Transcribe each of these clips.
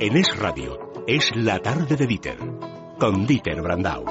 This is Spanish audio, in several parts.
En Es Radio, es la tarde de Dieter, con Dieter Brandau.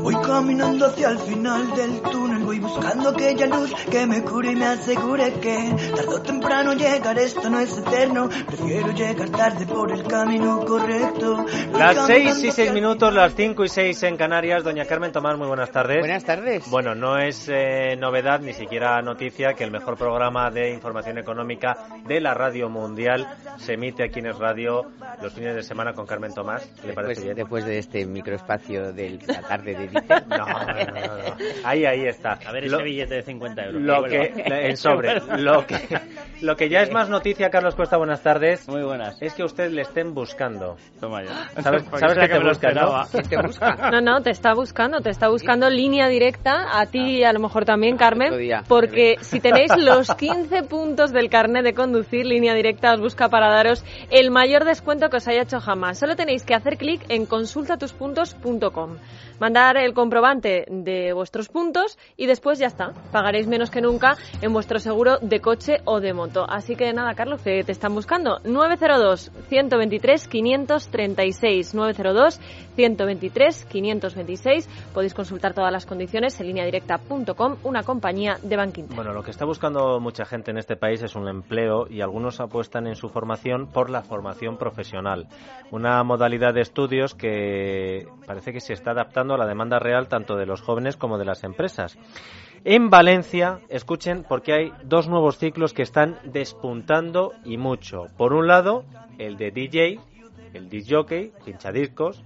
Voy caminando hacia el final del túnel, voy buscando aquella luz que me cure y me asegure que tarde o temprano llegar esto no es eterno. Prefiero llegar tarde por el camino correcto. las seis y seis minutos, las cinco y seis en Canarias. Doña Carmen Tomás, muy buenas tardes. Buenas tardes. Bueno, no es eh, novedad ni siquiera noticia que el mejor programa de información económica de la radio mundial se emite aquí en Es Radio los fines de semana con Carmen Tomás. ¿Le después, parece bien? Después de este microespacio de la tarde de no, no, no, Ahí, ahí está. A ver ese billete de 50 euros. Lo que, el sobre. Lo que, lo que ya es más noticia, Carlos Cuesta, buenas tardes. Muy buenas. Es que usted le estén buscando. Toma ya. ¿Sabes, ¿sabes que te busca, ¿no? te busca? No, no, te está buscando. Te está buscando línea directa. A ti y a lo mejor también, Carmen. Porque si tenéis los 15 puntos del carnet de conducir, línea directa os busca para daros el mayor descuento que os haya hecho jamás. Solo tenéis que hacer clic en consultatuspuntos.com. Mandar el comprobante de vuestros puntos y después ya está. Pagaréis menos que nunca en vuestro seguro de coche o de moto. Así que nada, Carlos, que te están buscando. 902 123 536 902 123 526. Podéis consultar todas las condiciones en línea directa.com, una compañía de banking. Bueno, lo que está buscando mucha gente en este país es un empleo y algunos apuestan en su formación por la formación profesional. Una modalidad de estudios que parece que se está adaptando a la demanda real tanto de los jóvenes como de las empresas. En Valencia, escuchen, porque hay dos nuevos ciclos que están despuntando y mucho. Por un lado, el de DJ, el disc jockey, pinchadiscos,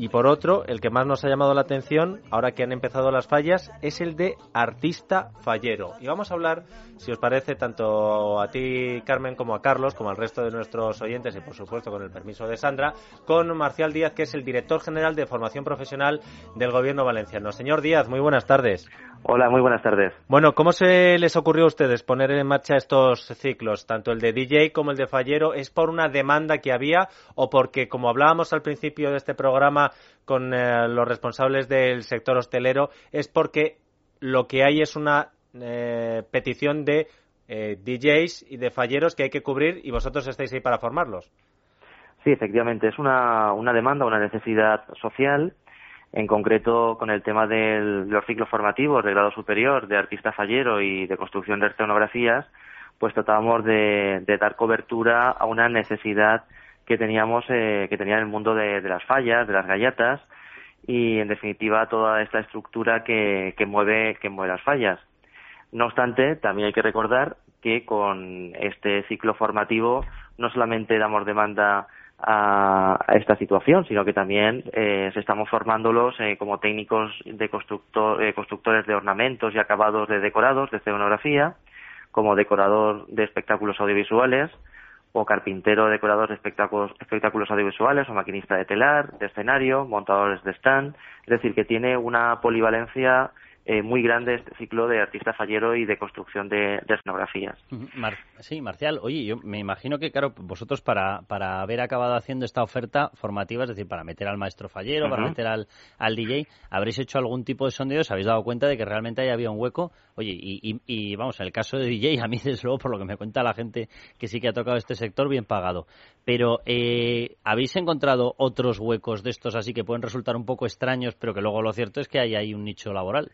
y por otro, el que más nos ha llamado la atención, ahora que han empezado las fallas, es el de artista fallero. Y vamos a hablar, si os parece, tanto a ti, Carmen, como a Carlos, como al resto de nuestros oyentes, y por supuesto con el permiso de Sandra, con Marcial Díaz, que es el director general de formación profesional del Gobierno valenciano. Señor Díaz, muy buenas tardes. Hola, muy buenas tardes. Bueno, ¿cómo se les ocurrió a ustedes poner en marcha estos ciclos, tanto el de DJ como el de Fallero? ¿Es por una demanda que había o porque, como hablábamos al principio de este programa con eh, los responsables del sector hostelero, es porque lo que hay es una eh, petición de eh, DJs y de falleros que hay que cubrir y vosotros estáis ahí para formarlos? Sí, efectivamente, es una, una demanda, una necesidad social en concreto con el tema de los ciclos formativos de grado superior de artista fallero y de construcción de escenografías, pues tratábamos de, dar cobertura a una necesidad que teníamos, eh, que tenía el mundo de, las fallas, de las gallatas y en definitiva toda esta estructura que, mueve, que mueve las fallas. No obstante, también hay que recordar que con este ciclo formativo no solamente damos demanda a, esta situación, sino que también eh, estamos formándolos eh, como técnicos de constructor, eh, constructores de ornamentos y acabados de decorados, de escenografía, como decorador de espectáculos audiovisuales, o carpintero decorador de espectáculos, espectáculos audiovisuales, o maquinista de telar, de escenario, montadores de stand, es decir, que tiene una polivalencia eh, muy grande este ciclo de artista fallero y de construcción de, escenografías. sí, Marcial, oye, yo me imagino que, claro, vosotros para, para haber acabado haciendo esta oferta formativa, es decir, para meter al maestro fallero, para meter al, al DJ, habréis hecho algún tipo de sondeo, os habéis dado cuenta de que realmente ahí había un hueco. Oye, y, y, vamos, en el caso de DJ, a mí, desde luego, por lo que me cuenta la gente que sí que ha tocado este sector, bien pagado. Pero, eh, ¿habéis encontrado otros huecos de estos así que pueden resultar un poco extraños, pero que luego lo cierto es que hay ahí un nicho laboral?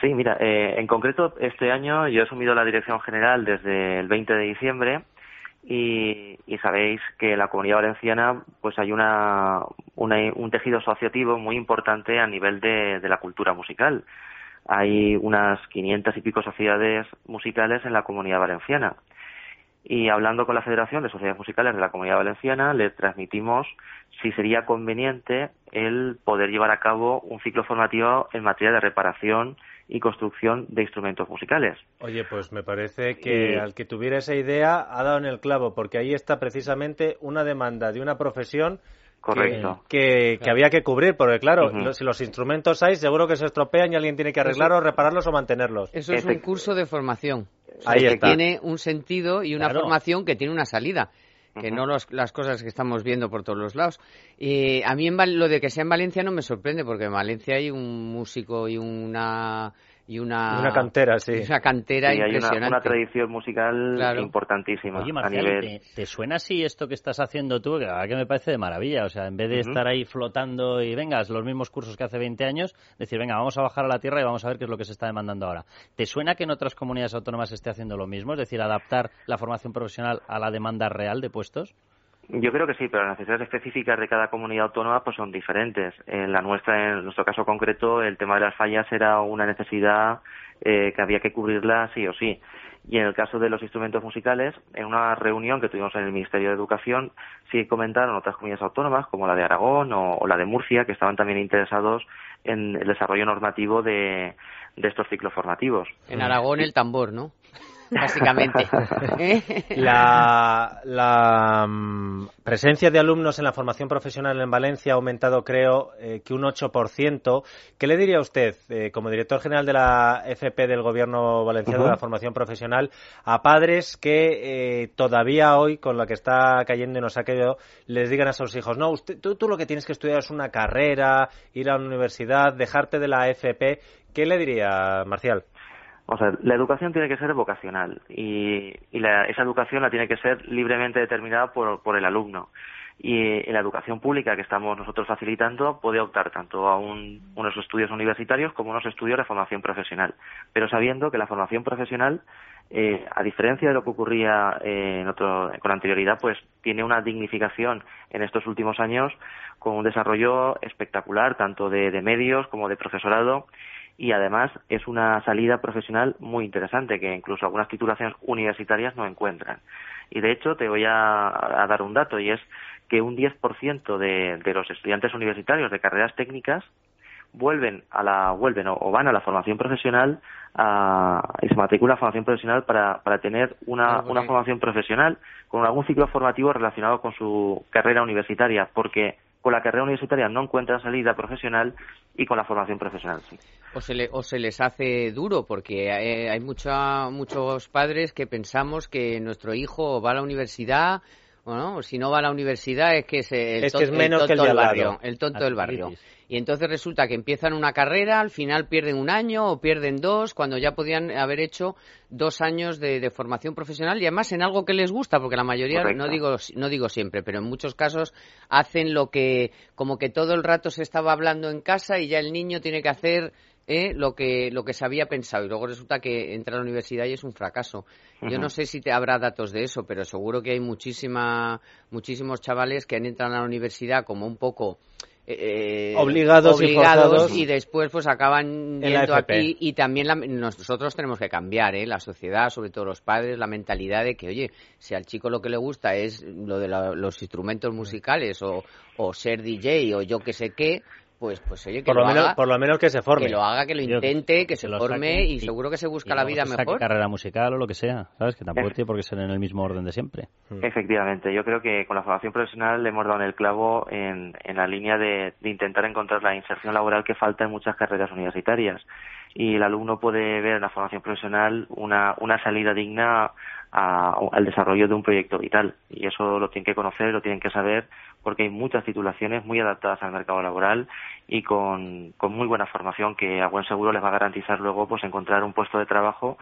Sí, mira, eh, en concreto este año yo he asumido la dirección general desde el 20 de diciembre y, sabéis que en la comunidad valenciana pues hay una, un tejido asociativo muy importante a nivel de, la cultura musical. Hay unas 500 y pico sociedades musicales en la comunidad valenciana. Y hablando con la Federación de Sociedades Musicales de la Comunidad Valenciana, le transmitimos si sería conveniente el poder llevar a cabo un ciclo formativo en materia de reparación y construcción de instrumentos musicales. Oye, pues me parece que al que tuviera esa idea ha dado en el clavo, porque ahí está precisamente una demanda de una profesión Correcto. Que, había que cubrir, porque claro, si los instrumentos hay, seguro que se estropean y alguien tiene que arreglarlos, repararlos o mantenerlos. Eso es un curso de formación. Ahí que tiene un sentido y una formación que tiene una salida que no las cosas que estamos viendo por todos los lados. Y a mí en, lo de que sea en Valencia no me sorprende, porque en Valencia hay un músico y una y una, una cantera, sí. Una cantera impresionante. Hay una, tradición musical importantísima. Oye, Marcial, ¿te, suena así esto que estás haciendo tú? Que, me parece de maravilla. O sea, en vez de estar ahí flotando y vengas, los mismos cursos que hace 20 años, decir, venga, vamos a bajar a la tierra y vamos a ver qué es lo que se está demandando ahora. ¿Te suena que en otras comunidades autónomas se esté haciendo lo mismo? Es decir, adaptar la formación profesional a la demanda real de puestos. Yo creo que sí, pero las necesidades específicas de cada comunidad autónoma pues son diferentes. En la nuestra, en nuestro caso concreto, el tema de las fallas era una necesidad eh, que había que cubrirla sí o sí. Y en el caso de los instrumentos musicales, en una reunión que tuvimos en el Ministerio de Educación, sí comentaron otras comunidades autónomas, como la de Aragón o, la de Murcia, que estaban también interesados en el desarrollo normativo de, de estos ciclos formativos. En Aragón el tambor, ¿no? Básicamente. la, mm, presencia de alumnos en la formación profesional en Valencia ha aumentado, creo, eh, que un 8%. ¿Qué le diría usted, eh, como director general de la FP del Gobierno Valenciano de la Formación Profesional, a padres que eh, todavía hoy, con lo que está cayendo y nos ha caído, les digan a sus hijos, no, usted, tú, tú lo que tienes que estudiar es una carrera, ir a la universidad, dejarte de la FP? ¿Qué le diría, Marcial? O sea, la educación tiene que ser vocacional y, esa educación la tiene que ser libremente determinada por, el alumno. Y en la educación pública que estamos nosotros facilitando puede optar tanto a unos estudios universitarios como unos estudios de formación profesional, pero sabiendo que la formación profesional, eh, a diferencia de lo que ocurría eh, con anterioridad, pues tiene una dignificación en estos últimos años con un desarrollo espectacular, tanto de medios como de profesorado y además es una salida profesional muy interesante que incluso algunas titulaciones universitarias no encuentran. Y de hecho te voy a, dar un dato y es que un 10% de, de los estudiantes universitarios de carreras técnicas vuelven a la vuelven o, van a la formación profesional y se matriculan a formación profesional para, para tener una, una formación profesional con algún ciclo formativo relacionado con su carrera universitaria porque con la carrera universitaria no encuentran salida profesional y con la formación profesional sí. O se, o se les hace duro porque hay, hay muchos padres que pensamos que nuestro hijo va a la universidad bueno, si no va a la universidad es que es el, tonto, del barrio, el tonto del barrio. Y entonces resulta que empiezan una carrera, al final pierden un año o pierden dos, cuando ya podían haber hecho dos años de, formación profesional y además en algo que les gusta, porque la mayoría, no digo, no digo siempre, pero en muchos casos hacen lo que, como que todo el rato se estaba hablando en casa y ya el niño tiene que hacer ¿eh? lo, que, lo que se había pensado y luego resulta que entra a la universidad y es un fracaso. Yo no sé si te habrá datos de eso, pero seguro que hay muchísima, muchísimos chavales que han entrado a la universidad como un poco... Eh, obligados, y, después pues acaban yendo aquí y también nosotros tenemos que cambiar ¿eh? la sociedad sobre todo los padres la mentalidad de que oye si al chico lo que le gusta es lo de los instrumentos musicales o, o ser DJ o yo que sé qué pues, pues oye, que por lo, menos, por lo menos que se forme. Que lo haga, que lo intente, que, se forme y, seguro que se busca la vida mejor. carrera musical o lo que sea, ¿sabes? Que tampoco tiene por qué ser en el mismo orden de siempre. Mm. Efectivamente, yo creo que con la formación profesional le hemos dado en el clavo en, en la línea de, de intentar encontrar la inserción laboral que falta en muchas carreras universitarias. Y el alumno puede ver en la formación profesional una, una salida digna al desarrollo de un proyecto vital. Y eso lo tienen que conocer, lo tienen que saber, porque hay muchas titulaciones muy adaptadas al mercado laboral y con, con muy buena formación que a buen seguro les va a garantizar luego pues encontrar un puesto de trabajo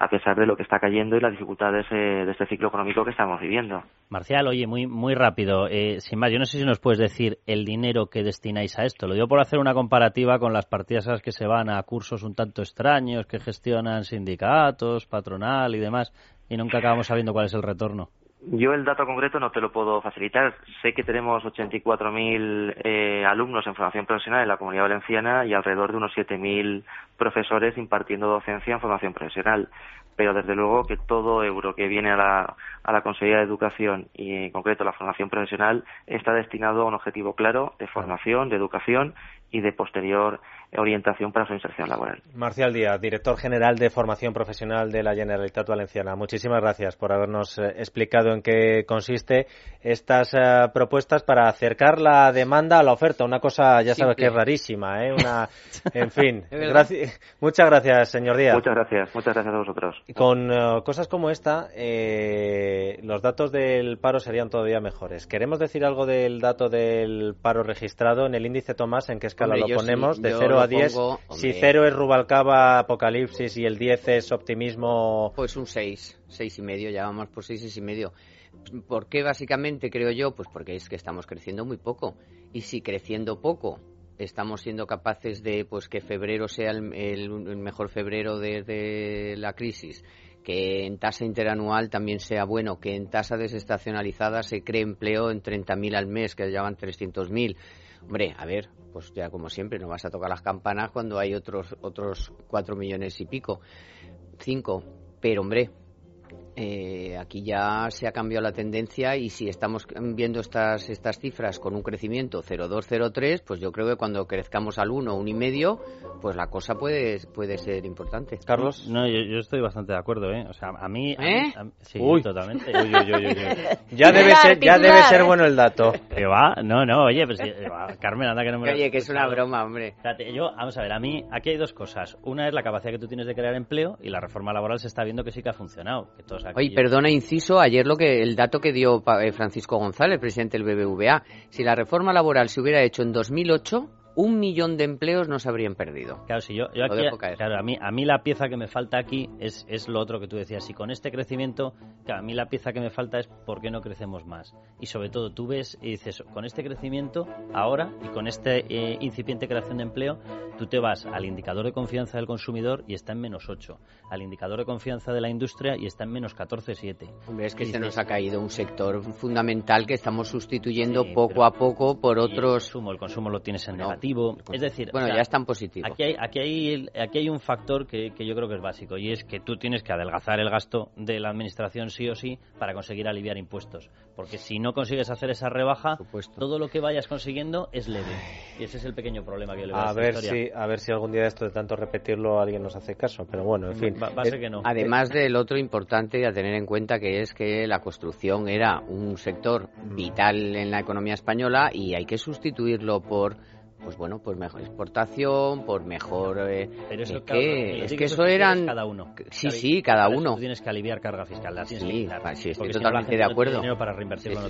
a pesar de lo que está cayendo y las dificultades de este ciclo económico que estamos viviendo. Marcial, oye, muy muy rápido, eh, sin más, yo no sé si nos puedes decir el dinero que destináis a esto. Lo digo por hacer una comparativa con las partidas a las que se van a cursos un tanto extraños que gestionan sindicatos, patronal y demás y nunca acabamos sabiendo cuál es el retorno. Yo el dato concreto no te lo puedo facilitar. Sé que tenemos 84.000 eh, alumnos en formación profesional en la Comunidad Valenciana y alrededor de unos 7.000 profesores impartiendo docencia en formación profesional. Pero desde luego que todo euro que viene a la, a la Consejería de Educación y en concreto la formación profesional está destinado a un objetivo claro de formación, de educación y de posterior orientación para su inserción laboral. Marcial Díaz, director general de formación profesional de la Generalitat Valenciana. Muchísimas gracias por habernos eh, explicado en qué consiste estas eh, propuestas para acercar la demanda a la oferta. Una cosa, ya sabes que es rarísima, ¿eh? Una, en fin. muchas gracias, señor Díaz. Muchas gracias, muchas gracias a vosotros. Con eh, cosas como esta, los datos del paro serían todavía mejores. Queremos decir algo del dato del paro registrado en el índice Tomás, en que es escala lo ponemos? de 0 a 10. si 0 es Rubalcaba, Apocalipsis y el 10 es optimismo. Pues un 6, 6 y medio, ya vamos por 6, 6 y medio. ¿Por qué básicamente creo yo? Pues porque es que estamos creciendo muy poco. Y si creciendo poco estamos siendo capaces de pues que febrero sea el, mejor febrero desde la crisis que en tasa interanual también sea bueno, que en tasa desestacionalizada se cree empleo en 30.000 al mes, que ya van 300.000. Hombre, a ver, pues ya como siempre, no vas a tocar las campanas cuando hay otros otros 4 millones y pico, 5. Pero, hombre, eh, aquí ya se ha cambiado la tendencia y si estamos viendo estas, estas cifras con un crecimiento 0,2, pues yo creo que cuando crezcamos al 1, 1,5, pues la cosa puede, puede ser importante. Carlos. No, yo, estoy bastante de acuerdo, ¿eh? O sea, a mí... ¿Eh? sí, totalmente. ya debe ser, ya debe ser bueno el dato. Que va, no, no, oye, pues Carmen, anda que no me Oye, que es una broma, hombre. yo, vamos a ver, a mí aquí hay dos cosas. Una es la capacidad que tú tienes de crear empleo y la reforma laboral se está viendo que sí que ha funcionado. Que todos Oye, perdona, inciso, ayer lo que el dato que dio eh, Francisco González, presidente del BBVA, si la reforma laboral se hubiera hecho en 2008, un millón de empleos no se habrían perdido. Claro, si yo, aquí, claro, a mí, a mí la pieza que me falta aquí es, es lo otro que tú decías. Si con este crecimiento, claro, a mí la pieza que me falta es por qué no crecemos más. Y sobre todo, tú ves y dices, con este crecimiento, ahora, y con esta eh, incipiente creación de empleo, tú te vas al indicador de confianza del consumidor y está en menos 8, al indicador de confianza de la industria y está en menos 14,7. Hombre, es que se nos ha caído un sector fundamental que estamos sustituyendo poco a poco por otros... El consumo, el consumo lo tienes en negativo es decir, bueno, ya están positivos. Aquí hay, aquí hay, aquí hay un factor que, yo creo que es básico y es que tú tienes que adelgazar el gasto de la administración sí o sí para conseguir aliviar impuestos. Porque si no consigues hacer esa rebaja, todo lo que vayas consiguiendo es leve. Y ese es el pequeño problema que yo le veo a, a ver si A ver si algún día de esto de tanto repetirlo alguien nos hace caso. Pero bueno, en fin. Va, a ser que no. Además del otro importante a tener en cuenta que es que la construcción era un sector vital en la economía española y hay que sustituirlo por pues bueno, pues mejor exportación, por mejor... Eh, Pero eso, eh, es que eso eran... Cada uno. Sí, sí, cada uno. Tú tienes que aliviar carga fiscal. sí, sí, estoy totalmente de acuerdo. para reinvertirlo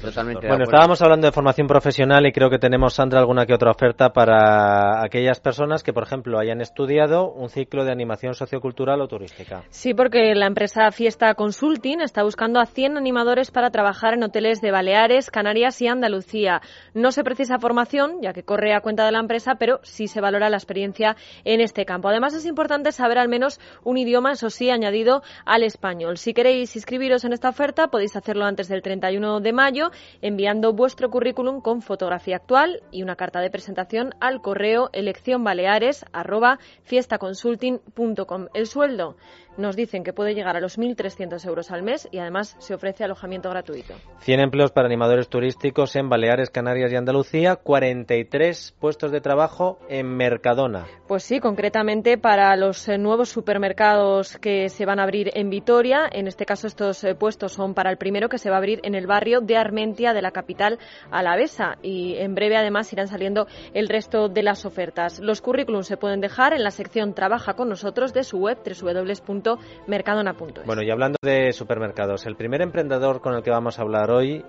bueno, estábamos hablando de formación profesional y creo que tenemos, Sandra, alguna que otra oferta para aquellas personas que, por ejemplo, hayan estudiado un ciclo de animación sociocultural o turística. Sí, porque la empresa Fiesta Consulting está buscando a 100 animadores para trabajar en hoteles de Baleares, Canarias y Andalucía. No se precisa formación, ya que corre a cuenta de la empresa, pero sí se valora la experiencia en este campo. Además, es importante saber al menos un idioma, eso sí, añadido al español. Si queréis inscribiros en esta oferta, podéis hacerlo antes del 31 de mayo enviando vuestro currículum con fotografía actual y una carta de presentación al correo eleccionbaleares@fiestaconsulting.com. El sueldo nos dicen que puede llegar a los 1.300 euros al mes y además se ofrece alojamiento gratuito. 100 empleos para animadores turísticos en Baleares, Canarias y Andalucía, 43 puestos de trabajo en Mercadona. Pues sí, concretamente para los eh, nuevos supermercados que se van a abrir en Vitoria. En este caso estos eh, puestos son para el primero que se va a abrir en el barrio de Armentia de la capital alavesa y en breve además irán saliendo el resto de las ofertas. Los currículums se pueden dejar en la sección Trabaja con nosotros de su web www mercadona.es. Bueno, y hablando de supermercados, el primer emprendedor con el que vamos a hablar hoy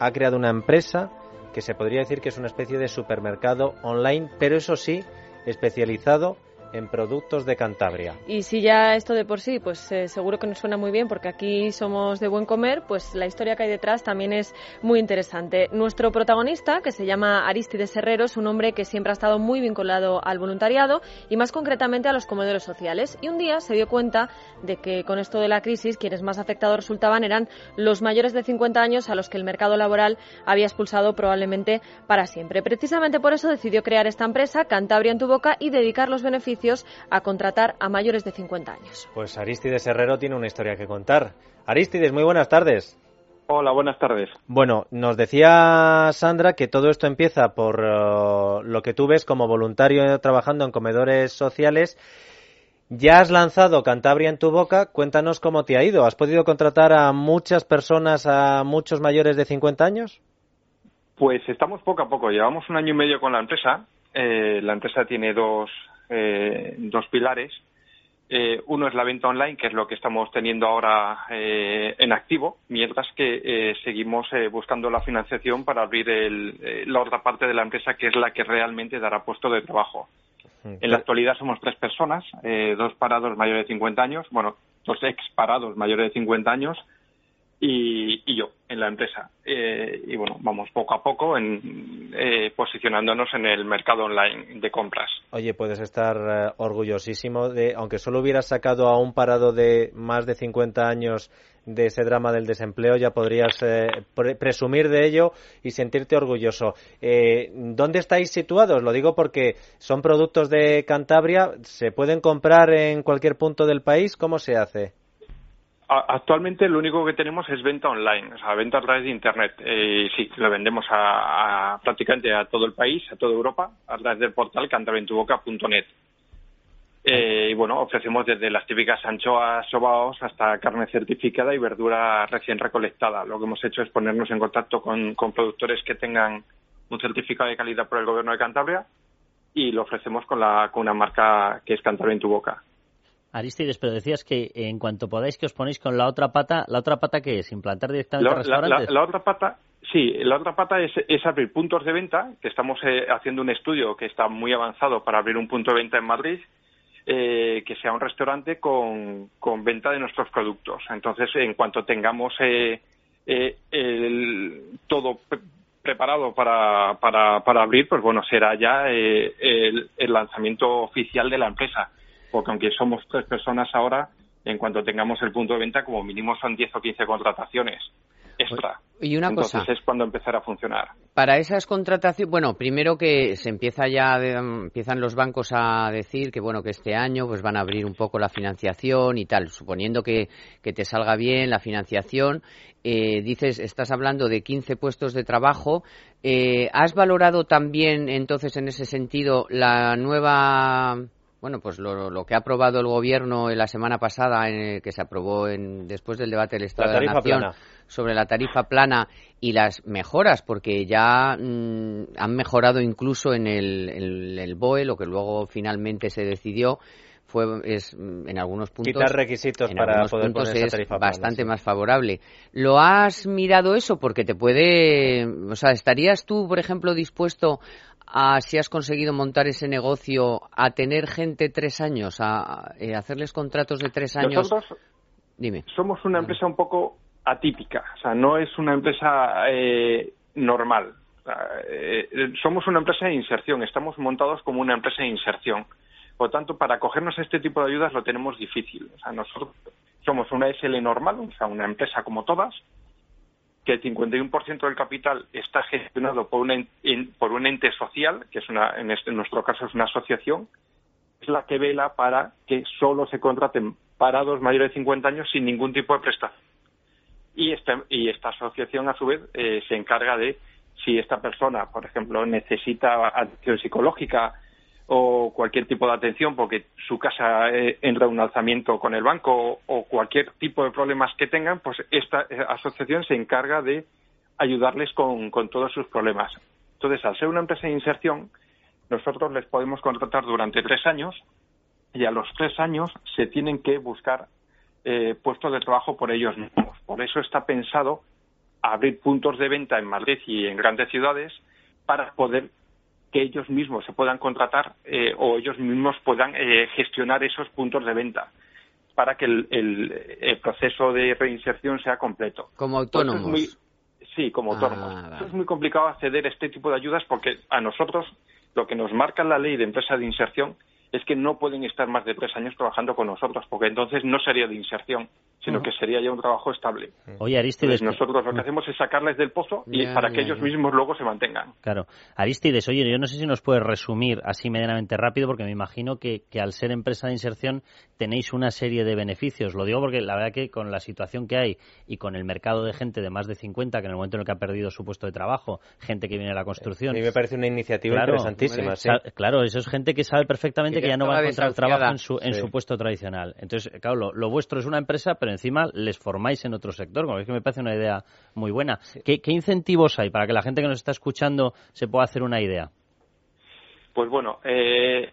ha creado una empresa que se podría decir que es una especie de supermercado online, pero eso sí, especializado en productos de Cantabria. Y si ya esto de por sí, pues eh, seguro que nos suena muy bien porque aquí somos de buen comer, pues la historia que hay detrás también es muy interesante. Nuestro protagonista, que se llama Aristides Herrero, es un hombre que siempre ha estado muy vinculado al voluntariado y más concretamente a los comedores sociales. Y un día se dio cuenta de que con esto de la crisis quienes más afectados resultaban eran los mayores de 50 años a los que el mercado laboral había expulsado probablemente para siempre. Precisamente por eso decidió crear esta empresa, Cantabria en tu boca, y dedicar los beneficios a contratar a mayores de 50 años. Pues Aristides Herrero tiene una historia que contar. Aristides, muy buenas tardes. Hola, buenas tardes. Bueno, nos decía Sandra que todo esto empieza por uh, lo que tú ves como voluntario trabajando en comedores sociales. Ya has lanzado Cantabria en tu boca, cuéntanos cómo te ha ido. ¿Has podido contratar a muchas personas, a muchos mayores de 50 años? Pues estamos poco a poco, llevamos un año y medio con la empresa. Eh, la empresa tiene dos, eh, dos pilares. Eh, uno es la venta online, que es lo que estamos teniendo ahora eh, en activo, mientras que eh, seguimos buscando la financiación para abrir la otra parte de la empresa, que es la que realmente dará puesto de trabajo. En la actualidad somos tres personas, dos parados mayores de 50 años, bueno, dos ex parados mayores de 50 años, y, yo en la empresa. Eh, y bueno, vamos poco a poco en, eh, posicionándonos en el mercado online de compras. Oye, puedes estar eh, orgullosísimo de, aunque solo hubieras sacado a un parado de más de 50 años de ese drama del desempleo, ya podrías presumir de ello y sentirte orgulloso. ¿Dónde estáis situados? Lo digo porque son productos de Cantabria, ¿se pueden comprar en cualquier punto del país? ¿Cómo se hace? Actualmente lo único que tenemos es venta online, o sea, venta a través de Internet. Eh, sí, lo vendemos a, prácticamente a todo el país, a toda Europa, a través del portal cantaventuboca.net. Eh, y bueno, ofrecemos desde las típicas anchoas, sobaos, hasta carne certificada y verdura recién recolectada. Lo que hemos hecho es ponernos en contacto con, productores que tengan un certificado de calidad por el gobierno de Cantabria y lo ofrecemos con, la, con una marca que es Cantabria en tu boca. Aristides, pero decías que en cuanto podáis que os ponéis con la otra pata, ¿la otra pata qué es? ¿Implantar directamente la, restaurantes? La, otra pata, sí, la otra pata es, abrir puntos de venta, que estamos eh, haciendo un estudio que está muy avanzado para abrir un punto de venta en Madrid, eh, que sea un restaurante con, con, venta de nuestros productos. Entonces, en cuanto tengamos eh, el, todo preparado para, para, para, abrir, pues bueno, será ya el lanzamiento oficial de la empresa porque aunque somos tres personas ahora, en cuanto tengamos el punto de venta, como mínimo son 10 o 15 contrataciones extra. Y una Entonces es cuando empezará a funcionar. Para esas contrataciones, bueno, primero que se empieza ya, empiezan los bancos a decir que bueno que este año pues van a abrir un poco la financiación y tal, suponiendo que, que te salga bien la financiación. Eh, dices, estás hablando de 15 puestos de trabajo. Eh, ¿Has valorado también entonces en ese sentido la nueva bueno, pues lo, que ha aprobado el gobierno en la semana pasada, en que se aprobó en, después del debate del Estado de la Nación sobre la tarifa plana y las mejoras, porque ya mm, han mejorado incluso en el, el, BOE, lo que luego finalmente se decidió fue es en algunos puntos quitar requisitos para poder poner esa tarifa es bastante más favorable. ¿Lo has mirado eso porque te puede, o sea, estarías tú, por ejemplo, dispuesto a si has conseguido montar ese negocio, a tener gente tres años, a, eh, hacerles contratos de tres años. Nosotros Dime. somos una empresa un poco atípica, o sea, no es una empresa eh, normal. Eh, somos una empresa de inserción, estamos montados como una empresa de inserción. Por lo tanto, para acogernos a este tipo de ayudas lo tenemos difícil. O sea, nosotros somos una SL normal, o sea, una empresa como todas, que el 51% del capital está gestionado por, por un ente social, que es una, este, en, nuestro caso es una asociación, es la que vela para que solo se contraten parados mayores de 50 años sin ningún tipo de prestación. Y esta, y esta asociación, a su vez, eh, se encarga de si esta persona, por ejemplo, necesita atención psicológica, o cualquier tipo de atención porque su casa eh, entra en un alzamiento con el banco o, cualquier tipo de problemas que tengan, pues esta eh, asociación se encarga de ayudarles con, todos sus problemas. Entonces, al ser una empresa de inserción, nosotros les podemos contratar durante tres años y a los tres años se tienen que buscar eh, puestos de trabajo por ellos mismos. Por eso está pensado abrir puntos de venta en Madrid y en grandes ciudades para poder que ellos mismos se puedan contratar eh, o ellos mismos puedan eh, gestionar esos puntos de venta para que el, proceso de reinserción sea completo. Como autónomos. sí, como autónomos. Ah, es muy complicado acceder a este tipo de ayudas porque a nosotros lo que nos marca la ley de empresa de inserción es que no pueden estar más de tres años trabajando con nosotros, porque entonces no sería de inserción, sino que sería ya un trabajo estable. Oye, Aristides. nosotros lo que hacemos es sacarles del pozo y para que ellos mismos luego se mantengan. Claro. Aristides, oye, yo no sé si nos puedes resumir así medianamente rápido, porque me imagino que, que al ser empresa de inserción tenéis una serie de beneficios. Lo digo porque la verdad que con la situación que hay y con el mercado de gente de más de 50, que en el momento en el que ha perdido su puesto de trabajo, gente que viene a la construcción. A mí me parece una iniciativa interesantísima. Claro, eso es gente que sabe perfectamente que ya no va a encontrar trabajo en su, en su puesto tradicional. Entonces, claro, lo, vuestro es una empresa, pero encima les formáis en otro sector, como es que me parece una idea muy buena. ¿Qué, incentivos hay para que la gente que nos está escuchando se pueda hacer una idea? Pues bueno, eh,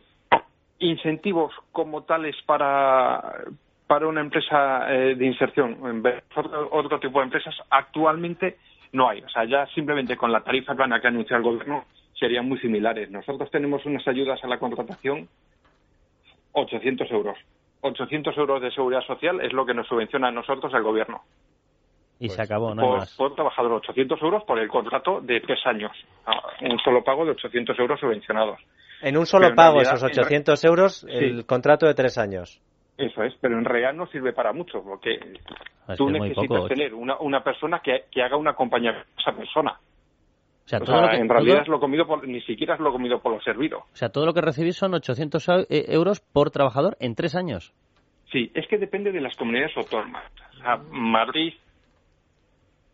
incentivos como tales para, para una empresa eh, de inserción, en otro, otro tipo de empresas, actualmente no hay. O sea, ya simplemente con la tarifa plana que ha anunciado el gobierno serían muy similares. Nosotros tenemos unas ayudas a la contratación 800 euros. 800 euros de seguridad social es lo que nos subvenciona a nosotros el gobierno. Y se acabó, ¿no? Por, por trabajador, 800 euros por el contrato de tres años. Un solo pago de 800 euros subvencionados. En un solo pago, esos 800 euros, el contrato de tres años. Eso es, pero en realidad no sirve para mucho, porque tú necesitas tener una, una persona que, que haga una compañía a esa persona. O sea, todo lo que, en realidad es lo comido por, ni siquiera es lo comido por lo servido. O sea, todo lo que recibís son 800 eh, euros por trabajador en tres años. Sí, es que depende de las comunidades autónomas. O sea, Madrid,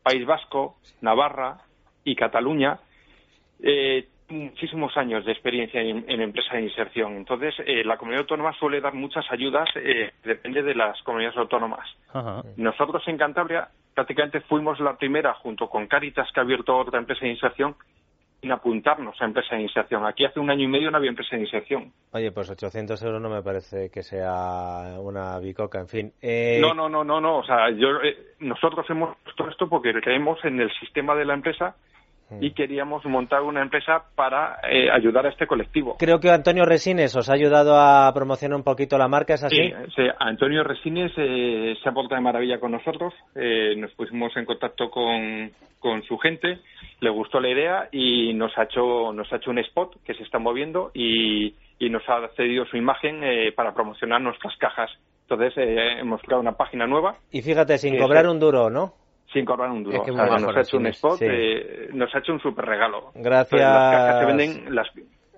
País Vasco, Navarra y Cataluña eh, muchísimos años de experiencia en, empresa de inserción. Entonces, eh, la comunidad autónoma suele dar muchas ayudas, eh, depende de las comunidades autónomas. Nosotros en Cantabria prácticamente fuimos la primera, junto con Caritas, que ha abierto otra empresa de inserción, en apuntarnos a empresa de inserción. Aquí hace un año y medio no había empresa de inserción. Oye, pues 800 euros no me parece que sea una bicoca, en fin. Eh... No, no, no, no, no. O sea, yo, nosotros hemos puesto esto porque creemos en el sistema de la empresa y queríamos montar una empresa para eh, ayudar a este colectivo. Creo que Antonio Resines os ha ayudado a promocionar un poquito la marca, ¿es así? Sí, Antonio Resines eh, se ha portado de maravilla con nosotros, eh, nos pusimos en contacto con, con su gente, le gustó la idea y nos ha hecho, nos ha hecho un spot que se está moviendo y, y nos ha cedido su imagen para promocionar nuestras cajas. Entonces hemos creado una página nueva. Y fíjate, sin cobrar un duro, ¿no? Sin cobrar un duro. nos ha hecho un spot, eh, nos ha hecho un super regalo. Gracias. las cajas se venden las...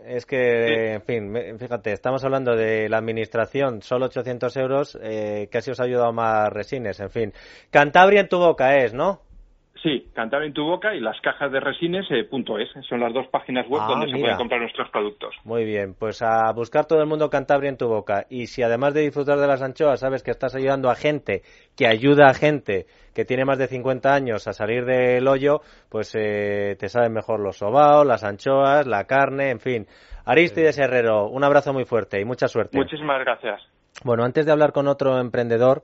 Es que, en fin, fíjate, estamos hablando de la administración, solo 800 euros, eh, casi os ha ayudado más resines, en fin. Cantabria en tu boca es, ¿no? Sí, Cantabria en tu boca y las cajas de resines eh, es. Son las dos páginas web ah, donde se pueden comprar nuestros productos. Muy bien, pues a buscar todo el mundo Cantabria en tu boca. Y si además de disfrutar de las anchoas sabes que estás ayudando a gente que ayuda a gente que tiene más de 50 años a salir del hoyo, pues eh, te saben mejor los sobaos, las anchoas, la carne, en fin. Aristides Herrero, un abrazo muy fuerte y mucha suerte. Muchísimas gracias. Bueno, antes de hablar con otro emprendedor,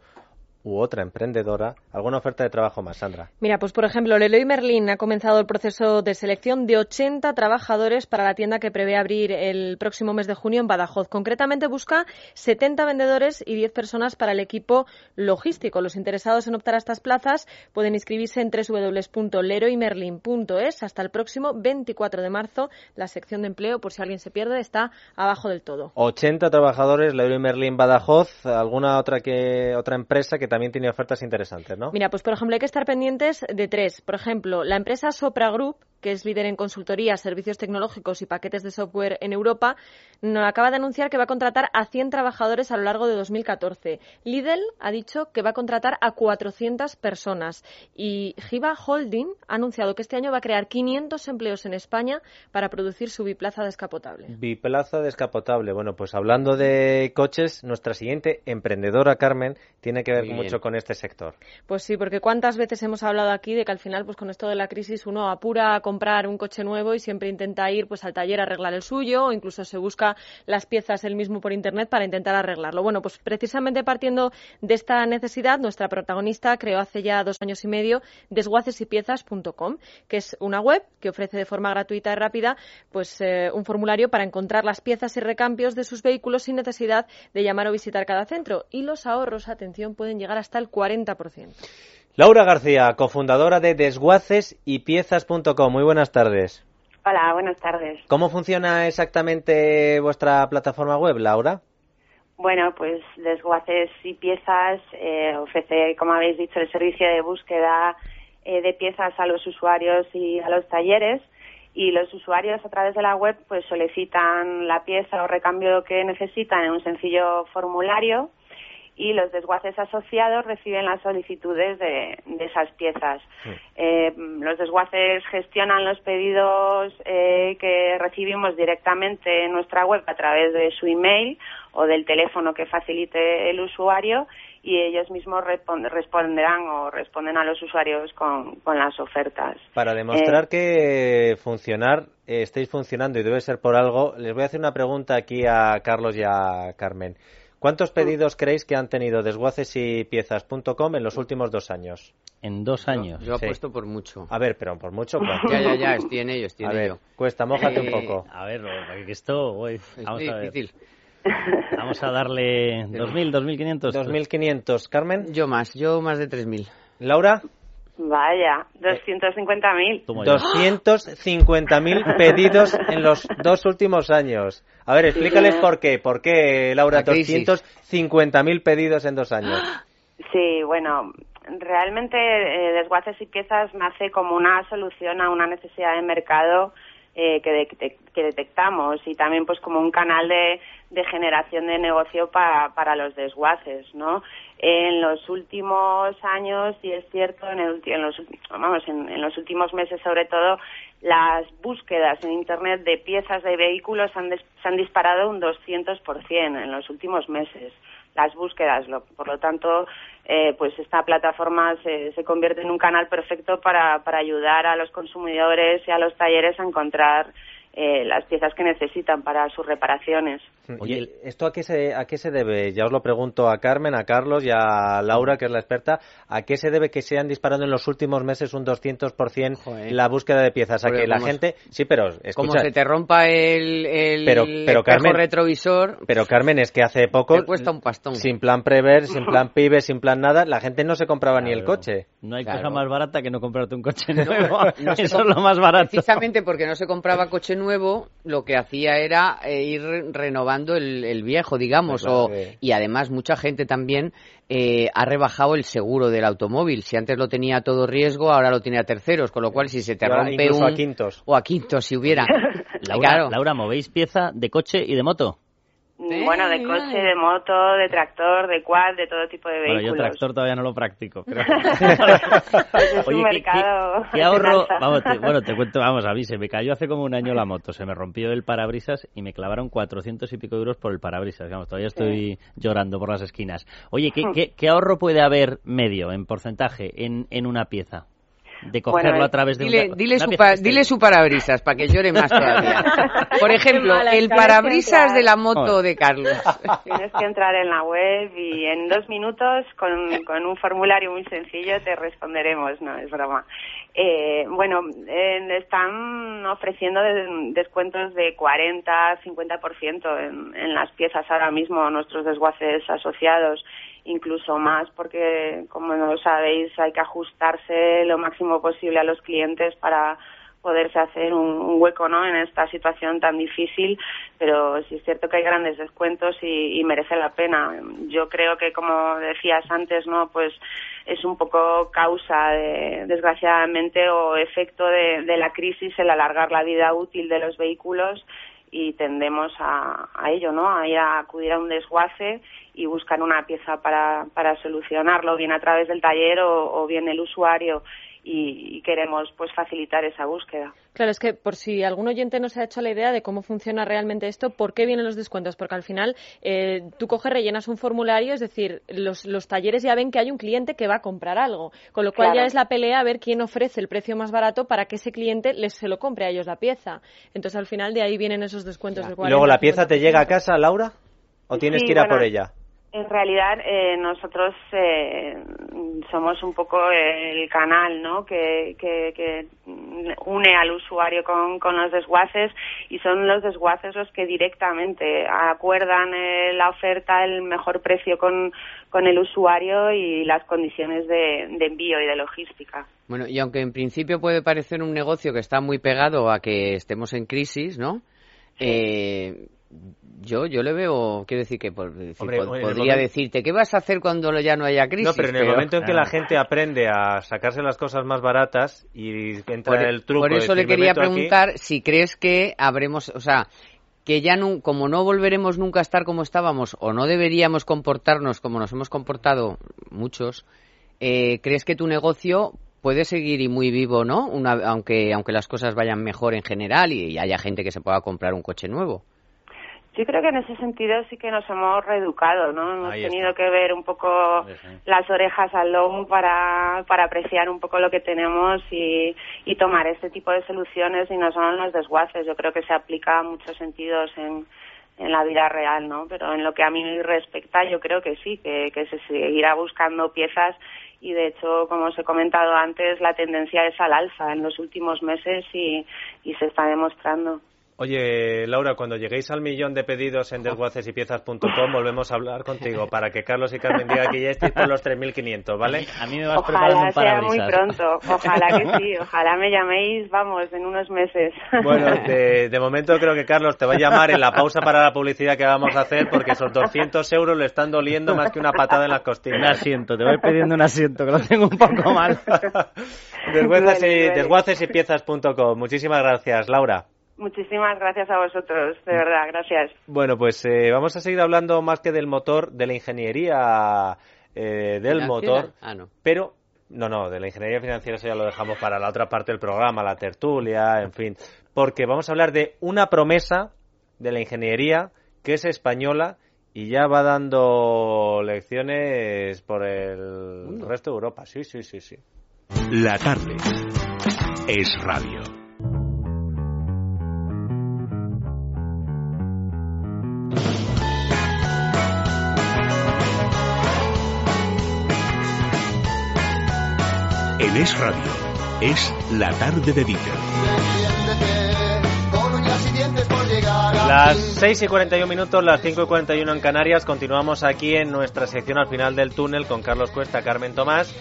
u otra emprendedora, ¿alguna oferta de trabajo más, Sandra? Mira, pues por ejemplo, Leroy Merlin ha comenzado el proceso de selección de 80 trabajadores para la tienda que prevé abrir el próximo mes de junio en Badajoz. Concretamente busca 70 vendedores y 10 personas para el equipo logístico. Los interesados en optar a estas plazas pueden inscribirse en www.leroymerlin.es hasta el próximo 24 de marzo. La sección de empleo, por si alguien se pierde, está abajo del todo. 80 trabajadores, Leroy Merlin Badajoz. ¿Alguna otra que otra empresa que también tiene ofertas interesantes, ¿no? Mira, pues por ejemplo hay que estar pendientes de tres. Por ejemplo, la empresa Sopra Group que es líder en consultoría, servicios tecnológicos y paquetes de software en Europa, nos acaba de anunciar que va a contratar a 100 trabajadores a lo largo de 2014. Lidl ha dicho que va a contratar a 400 personas y Giva Holding ha anunciado que este año va a crear 500 empleos en España para producir su biplaza descapotable. Biplaza descapotable. Bueno, pues hablando de coches, nuestra siguiente emprendedora, Carmen, tiene que ver mucho con este sector. Pues sí, porque cuántas veces hemos hablado aquí de que al final, pues con esto de la crisis, uno apura comprar un coche nuevo y siempre intenta ir pues al taller a arreglar el suyo o incluso se busca las piezas él mismo por internet para intentar arreglarlo. Bueno, pues precisamente partiendo de esta necesidad, nuestra protagonista creó hace ya dos años y medio desguacesypiezas.com, que es una web que ofrece de forma gratuita y rápida pues eh, un formulario para encontrar las piezas y recambios de sus vehículos sin necesidad de llamar o visitar cada centro y los ahorros, atención, pueden llegar hasta el 40%. Laura García, cofundadora de desguacesypiezas.com. Muy buenas tardes. Hola, buenas tardes. ¿Cómo funciona exactamente vuestra plataforma web, Laura? Bueno, pues Desguaces y Piezas eh, ofrece, como habéis dicho, el servicio de búsqueda eh, de piezas a los usuarios y a los talleres. Y los usuarios a través de la web pues solicitan la pieza o recambio que necesitan en un sencillo formulario y los desguaces asociados reciben las solicitudes de, esas piezas. Eh, los desguaces gestionan los pedidos eh, que recibimos directamente en nuestra web a través de su email o del teléfono que facilite el usuario y ellos mismos responderán o responden a los usuarios con, las ofertas. Para demostrar eh, que funcionar, estáis funcionando y debe ser por algo, les voy a hacer una pregunta aquí a Carlos y a Carmen. ¿Cuántos pedidos creéis que han tenido desguaces y piezas.com en los últimos dos años? En dos años. Yo, apuesto por mucho. A ver, pero por mucho. Ya, ya, ya, estoy en ello, estoy en a ver, Cuesta, mójate un eh, poco. A ver, que esto, vamos a ver. difícil. Vamos a darle 2.000, 2.500. 2.500. ¿Carmen? Yo más, yo más de 3.000. ¿Laura? Vaya, 250.000. 250.000 pedidos en los dos últimos años. A ver, explícales por qué. ¿Por qué, Laura, 250.000 pedidos en dos años? Sí, bueno, realmente eh, Desguaces y Piezas nace como una solución a una necesidad de mercado eh, que, que, detectamos y también pues como un canal de, de generación de negocio para, para los desguaces, ¿no? En los últimos años, y es cierto, en, el, en los, vamos, en, los últimos meses sobre todo, las búsquedas en Internet de piezas de vehículos han se han disparado un 200% en los últimos meses las búsquedas. por lo tanto, eh, pues esta plataforma se, se, convierte en un canal perfecto para, para ayudar a los consumidores y a los talleres a encontrar eh, las piezas que necesitan para sus reparaciones. Oye, ¿esto a qué, se, a qué se debe? Ya os lo pregunto a Carmen, a Carlos y a Laura, que es la experta. ¿A qué se debe que se han disparado en los últimos meses un 200% la búsqueda de piezas? A que la gente... Sí, pero... Escucha, como se te rompa el, el pero, pero Carmen, retrovisor... Pero Carmen, es que hace poco... Te cuesta un pastón. Sin plan prever, sin plan pibe, sin plan nada, la gente no se compraba ni el coche. No hay cosa más barata que no comprarte un coche nuevo. Eso es lo más barato. Precisamente porque no se compraba coche nuevo, lo que hacía era eh, ir renovando el, viejo, digamos, pues y además mucha gente también eh, ha rebajado el seguro del automóvil. Si antes lo tenía todo riesgo, ahora lo tiene a terceros, con lo cual si se te rompe un... a quintos. O a quintos, si hubiera. Laura, Laura, ¿movéis pieza de coche y de moto? Bueno, de coche, de moto, de tractor, de quad, de todo tipo de vehículos. Bueno, yo tractor todavía no lo practico. Pero... es un mercado ¿qué, ahorro? Vamos, bueno, te cuento, vamos, a mí se me cayó hace como un año la moto, se me rompió el parabrisas y me clavaron 400 y pico euros por el parabrisas. Vamos, todavía estoy llorando por las esquinas. Oye, ¿qué, qué, qué ahorro puede haber medio en porcentaje en, en una pieza? De cogerlo a través de dile, dile, su, dile su parabrisas para que llore más todavía. Por ejemplo, el parabrisas de la moto de Carlos. Tienes que entrar en la web y en dos minutos con, con un formulario muy sencillo te responderemos, no es broma. Eh, bueno, eh, están ofreciendo descuentos de 40, 50% en, en las piezas ahora mismo nuestros desguaces asociados incluso más porque, como no sabéis, hay que ajustarse lo máximo posible a los clientes para poderse hacer un, hueco ¿no? en esta situación tan difícil, pero sí es cierto que hay grandes descuentos y, merece la pena. Yo creo que, como decías antes, no pues es un poco causa, de, desgraciadamente, o efecto de, de la crisis el alargar la vida útil de los vehículos y tendemos a, a ello, ¿no? A ir a acudir a un desguace y buscar una pieza para, para solucionarlo, bien a través del taller o, bien el usuario y, queremos pues facilitar esa búsqueda. Claro, es que por si algún oyente no se ha hecho la idea de cómo funciona realmente esto, ¿por qué vienen los descuentos? Porque al final eh, tú coges, rellenas un formulario, es decir, los, los, talleres ya ven que hay un cliente que va a comprar algo, con lo cual ya es la pelea a ver quién ofrece el precio más barato para que ese cliente les se lo compre a ellos la pieza. Entonces al final de ahí vienen esos descuentos. ¿Y luego la pieza te llega a casa, Laura? ¿O tienes que ir a por ella? En realidad eh, nosotros eh, somos un poco el canal ¿no? que, que, une al usuario con, con, los desguaces y son los desguaces los que directamente acuerdan eh, la oferta, el mejor precio con, con el usuario y las condiciones de, de, envío y de logística. Bueno, y aunque en principio puede parecer un negocio que está muy pegado a que estemos en crisis, ¿no? Eh, yo, yo le veo, quiero decir que podría decirte, ¿qué vas a hacer cuando ya no haya crisis? No, pero en el momento en que la gente aprende a sacarse las cosas más baratas y entra el truco. Por eso le quería preguntar si crees que habremos, o sea, que ya no, como no volveremos nunca a estar como estábamos o no deberíamos comportarnos como nos hemos comportado muchos, eh, ¿crees que tu negocio puede seguir y muy vivo, ¿no? Una, aunque, aunque las cosas vayan mejor en general y haya gente que se pueda comprar un coche nuevo. Yo creo que en ese sentido sí que nos hemos reeducado, ¿no? Hemos tenido que ver un poco las orejas al lomo para, para apreciar un poco lo que tenemos y, y tomar este tipo de soluciones y no son los desguaces. Yo creo que se aplica a muchos sentidos en, en la vida real, ¿no? Pero en lo que a mí respecta, yo creo que sí, que, que se seguirá buscando piezas y de hecho, como os he comentado antes, la tendencia es al alza en los últimos meses y, y se está demostrando. Oye, Laura, cuando lleguéis al millón de pedidos en desguacesypiezas.com, volvemos a hablar contigo para que Carlos y Carmen digan que ya estéis por los 3.500, ¿vale? A mí me vas ojalá sea muy pronto, ojalá que sí, ojalá me llaméis, vamos, en unos meses. Bueno, de, de, momento creo que Carlos te va a llamar en la pausa para la publicidad que vamos a hacer porque esos 200 euros le están doliendo más que una patada en las costillas. Un asiento, te voy pidiendo un asiento, que lo tengo un poco mal. Desguacesypiezas.com, muchísimas gracias, Laura. Muchísimas gracias a vosotros, de verdad, gracias. Bueno, pues eh, vamos a seguir hablando más que del motor, de la ingeniería eh, del motor, ah, no. pero no, no, de la ingeniería financiera eso ya lo dejamos para la otra parte del programa, la tertulia, en fin, porque vamos a hablar de una promesa de la ingeniería que es española y ya va dando lecciones por el resto de Europa. Sí, sí, sí, sí. La tarde es radio. Es Radio, es la tarde de Dieter. Las 6 y 41 minutos, las 5 y 41 en Canarias. Continuamos aquí en nuestra sección al final del túnel con Carlos Cuesta, Carmen Tomás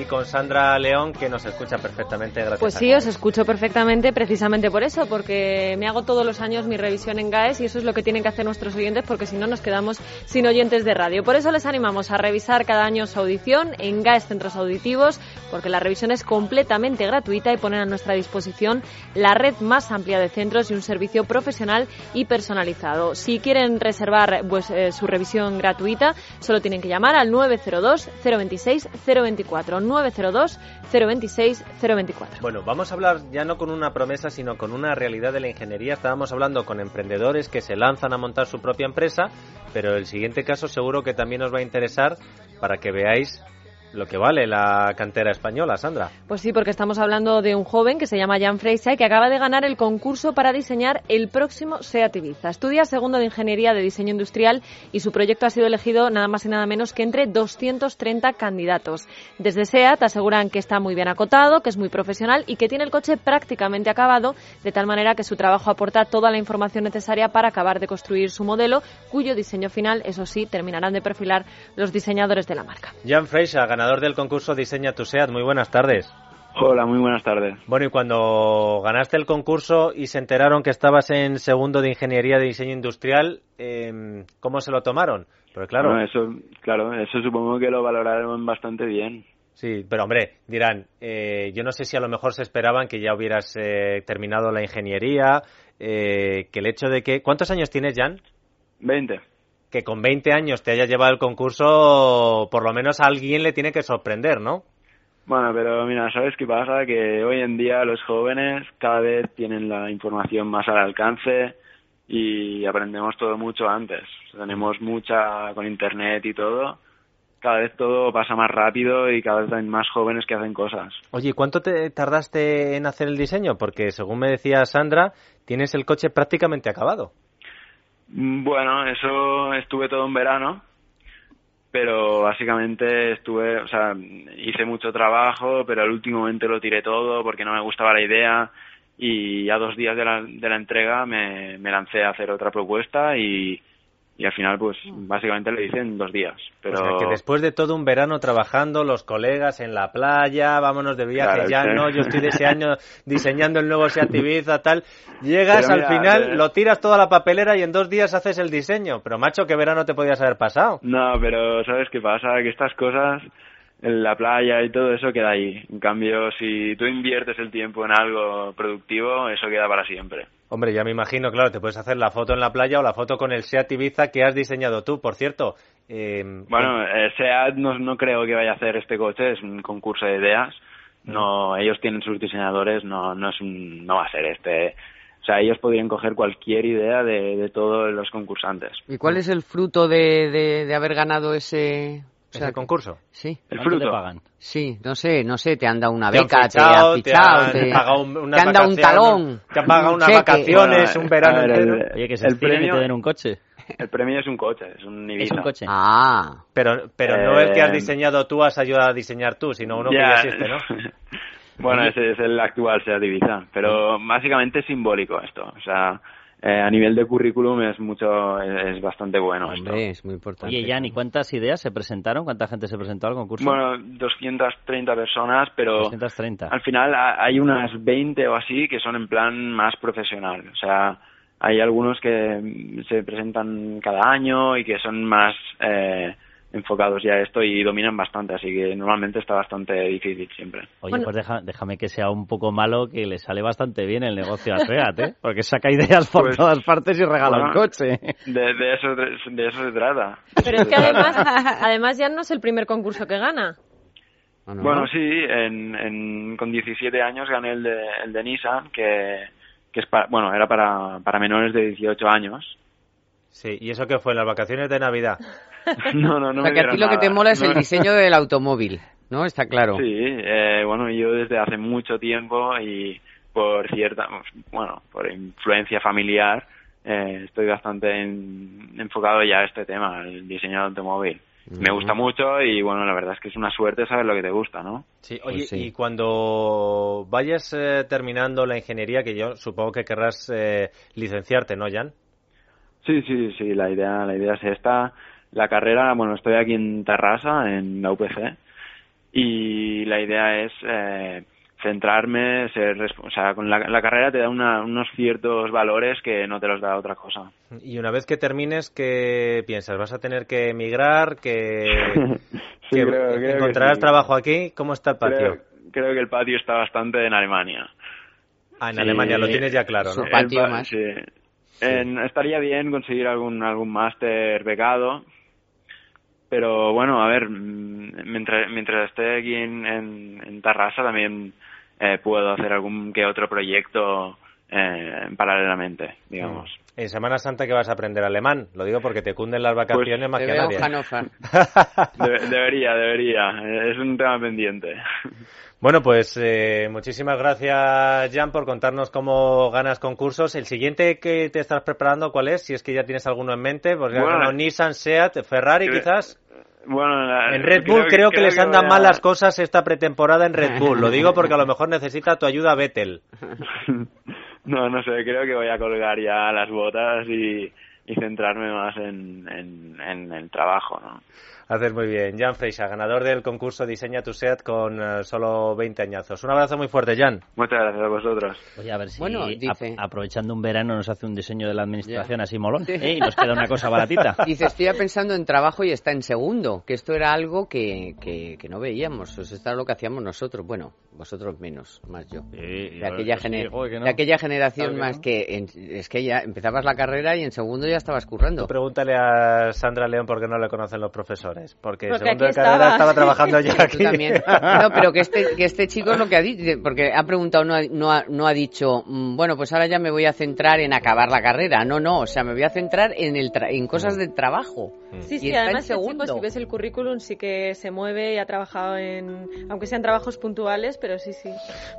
y con Sandra León, que nos escucha perfectamente. Gracias. Pues sí, os escucho perfectamente precisamente por eso, porque me hago todos los años mi revisión en GAES y eso es lo que tienen que hacer nuestros oyentes, porque si no nos quedamos sin oyentes de radio. Por eso les animamos a revisar cada año su audición en GAES Centros Auditivos, porque la revisión es completamente gratuita y ponen a nuestra disposición la red más amplia de centros y un servicio profesional y personalizado. Si quieren reservar pues, eh, su revisión gratuita, solo tienen que llamar al 902 026 024. 902 026 024. Bueno, vamos a hablar ya no con una promesa, sino con una realidad de la ingeniería. Estábamos hablando con emprendedores que se lanzan a montar su propia empresa, pero el siguiente caso seguro que también os va a interesar para que veáis lo que vale la cantera española, Sandra. Pues sí, porque estamos hablando de un joven que se llama Jan Freisa y que acaba de ganar el concurso para diseñar el próximo SEAT Ibiza. Estudia segundo de Ingeniería de Diseño Industrial y su proyecto ha sido elegido nada más y nada menos que entre 230 candidatos. Desde SEAT aseguran que está muy bien acotado, que es muy profesional y que tiene el coche prácticamente acabado, de tal manera que su trabajo aporta toda la información necesaria para acabar de construir su modelo, cuyo diseño final, eso sí, terminarán de perfilar los diseñadores de la marca. Jan Freisa, ganador del concurso Diseña tu SEAT. Muy buenas tardes. Hola, muy buenas tardes. Bueno, y cuando ganaste el concurso y se enteraron que estabas en segundo de Ingeniería de Diseño Industrial, eh, ¿cómo se lo tomaron? Porque claro... eso, claro, eso supongo que lo valoraron bastante bien. Sí, pero hombre, dirán, eh, yo no sé si a lo mejor se esperaban que ya hubieras eh, terminado la ingeniería, eh, que el hecho de que... ¿Cuántos años tienes, Jan? Veinte que con 20 años te haya llevado el concurso, por lo menos a alguien le tiene que sorprender, ¿no? Bueno, pero mira, ¿sabes qué pasa? Que hoy en día los jóvenes cada vez tienen la información más al alcance y aprendemos todo mucho antes. Tenemos mucha con internet y todo. Cada vez todo pasa más rápido y cada vez hay más jóvenes que hacen cosas. Oye, ¿cuánto te tardaste en hacer el diseño? Porque según me decía Sandra, tienes el coche prácticamente acabado. Mm, bueno, eso estuve todo un verano, pero básicamente estuve, o sea, hice mucho trabajo, pero al último momento lo tiré todo porque no me gustaba la idea y a dos días de la, de la entrega me, me lancé a hacer otra propuesta y, y al final pues mm. básicamente lo hice en dos días pero o sea, que después de todo un verano trabajando los colegas en la playa vámonos de viaje ya no yo estoy de ese año diseñando el nuevo Seat Ibiza tal llegas al final lo tiras toda la papelera y en dos días haces el diseño pero macho qué verano te podías haber pasado no pero sabes qué pasa que estas cosas en la playa y todo eso queda ahí. En cambio, si tú inviertes el tiempo en algo productivo, eso queda para siempre. Hombre, ya me imagino, claro, te puedes hacer la foto en la playa o la foto con el SEAT Ibiza que has diseñado tú, por cierto. Eh, bueno, eh, SEAT no, no creo que vaya a hacer este coche, es un concurso de ideas. No, ellos tienen sus diseñadores, no, no es un, no va a ser este. O sea, ellos podrían coger cualquier idea de, de todos los concursantes. ¿Y cuál es el fruto de, de, de haber ganado ese o sea, concurso? Sí. ¿El fruto? te pagan? Sí, no sé, no sé, te han dado una beca, te han fichado, te han, dado un talón. Te han pagado unas vacaciones, un verano entero. Oye, que se el premio, y te den un coche. El premio es un coche, es un Ibiza. Es un coche. Ah. Pero, pero no el que has eh, diseñado tú, has ayudado a diseñar tú, sino uno que ya existe, ¿no? bueno, ese es el actual Seat Ibiza, pero básicamente es simbólico esto, o sea eh, a nivel de currículum es mucho, es, bastante bueno esto. Es muy importante. Oye, Jan, ¿y cuántas ideas se presentaron? ¿Cuánta gente se presentó al concurso? Bueno, 230 personas, pero 230. al final hay unas 20 o así que son en plan más profesional. O sea, hay algunos que se presentan cada año y que son más eh, enfocados ya a esto y dominan bastante, así que normalmente está bastante difícil siempre. Oye, pues déjame que sea un poco malo, que le sale bastante bien el negocio a Seat, ¿eh? Porque saca ideas por pues, todas partes y regala un coche. De, eso, de, eso se trata. Pero es que además, además ya no es el primer concurso que gana. Bueno, sí, en, con 17 años gané el de, el de Nissan, que, que es bueno, era para, para menores de 18 años. Sí, ¿y eso qué fue? ¿En las vacaciones de Navidad? No, no, no. O sea, que a ti lo que te mola es el diseño del automóvil, ¿no? Está claro. Sí, eh, bueno, yo desde hace mucho tiempo y por cierta, bueno, por influencia familiar, eh, estoy bastante enfocado ya a este tema, el diseño del automóvil. Me gusta mucho y bueno, la verdad es que es una suerte saber lo que te gusta, ¿no? Sí, oye, pues y cuando vayas eh, terminando la ingeniería, que yo supongo que querrás licenciarte, ¿no, Jan? Sí, sí, sí, la idea, la idea es esta la carrera, bueno, estoy aquí en Terrassa, en la UPC, y la idea es eh, centrarme, ser, o sea, con la, carrera te da unos ciertos valores que no te los da otra cosa. Y una vez que termines, ¿qué piensas? ¿Vas a tener que emigrar? ¿Que, encontrarás trabajo aquí? ¿Cómo está el patio? Creo, que el patio está bastante en Alemania. Ah, en Alemania, lo tienes ya claro, ¿no? patio más. Sí. Estaría bien conseguir algún algún máster becado pero bueno, a ver, mm, mientras, mientras esté aquí en, en, Tarrasa también eh, puedo hacer algún que otro proyecto eh, paralelamente, digamos. Mm. En Semana Santa que vas a aprender alemán, lo digo porque te cunden las pues vacaciones más que nadie. debería, debería, es un tema pendiente. Bueno, pues eh, muchísimas gracias, Jan, por contarnos cómo ganas concursos. El siguiente que te estás preparando, ¿cuál es? Si es que ya tienes alguno en mente, pues ya bueno, Nissan, Seat, Ferrari, quizás. Bueno, en Red Bull creo, que, les andan mal las cosas esta pretemporada en Red Bull. Lo digo porque a lo mejor necesita tu ayuda Vettel. no, no sé, creo que voy a colgar ya las botas y, centrarme más en, en el trabajo, ¿no? Haces muy bien. Jan Freixa, ganador del concurso Diseña tu Set con eh, solo 20 añazos. Un abrazo muy fuerte, Jan. Muchas gracias a vosotros. Oye, a ver si aprovechando un verano nos hace un diseño de la administración así molón y nos queda una cosa baratita. Dice, estoy pensando en trabajo y está en segundo, que esto era algo que, que, no veíamos. O sea, esto era lo que hacíamos nosotros. Bueno, vosotros menos, más yo. de, aquella de aquella generación más que... es que ya empezabas la carrera y en segundo ya estabas currando. pregúntale a Sandra León por qué no le conocen los profesores porque, segundo de carrera estaba trabajando ya aquí. No, pero que este, que este chico es lo que ha dicho, porque ha preguntado, no ha, no, ha, no ha dicho, mm, bueno, pues ahora ya me voy a centrar en acabar la carrera. No, no, o sea, me voy a centrar en, el en cosas de trabajo. Mm. Sí, sí, además, este chico, si ves el currículum, sí que se mueve y ha trabajado en, aunque sean trabajos puntuales, pero sí, sí.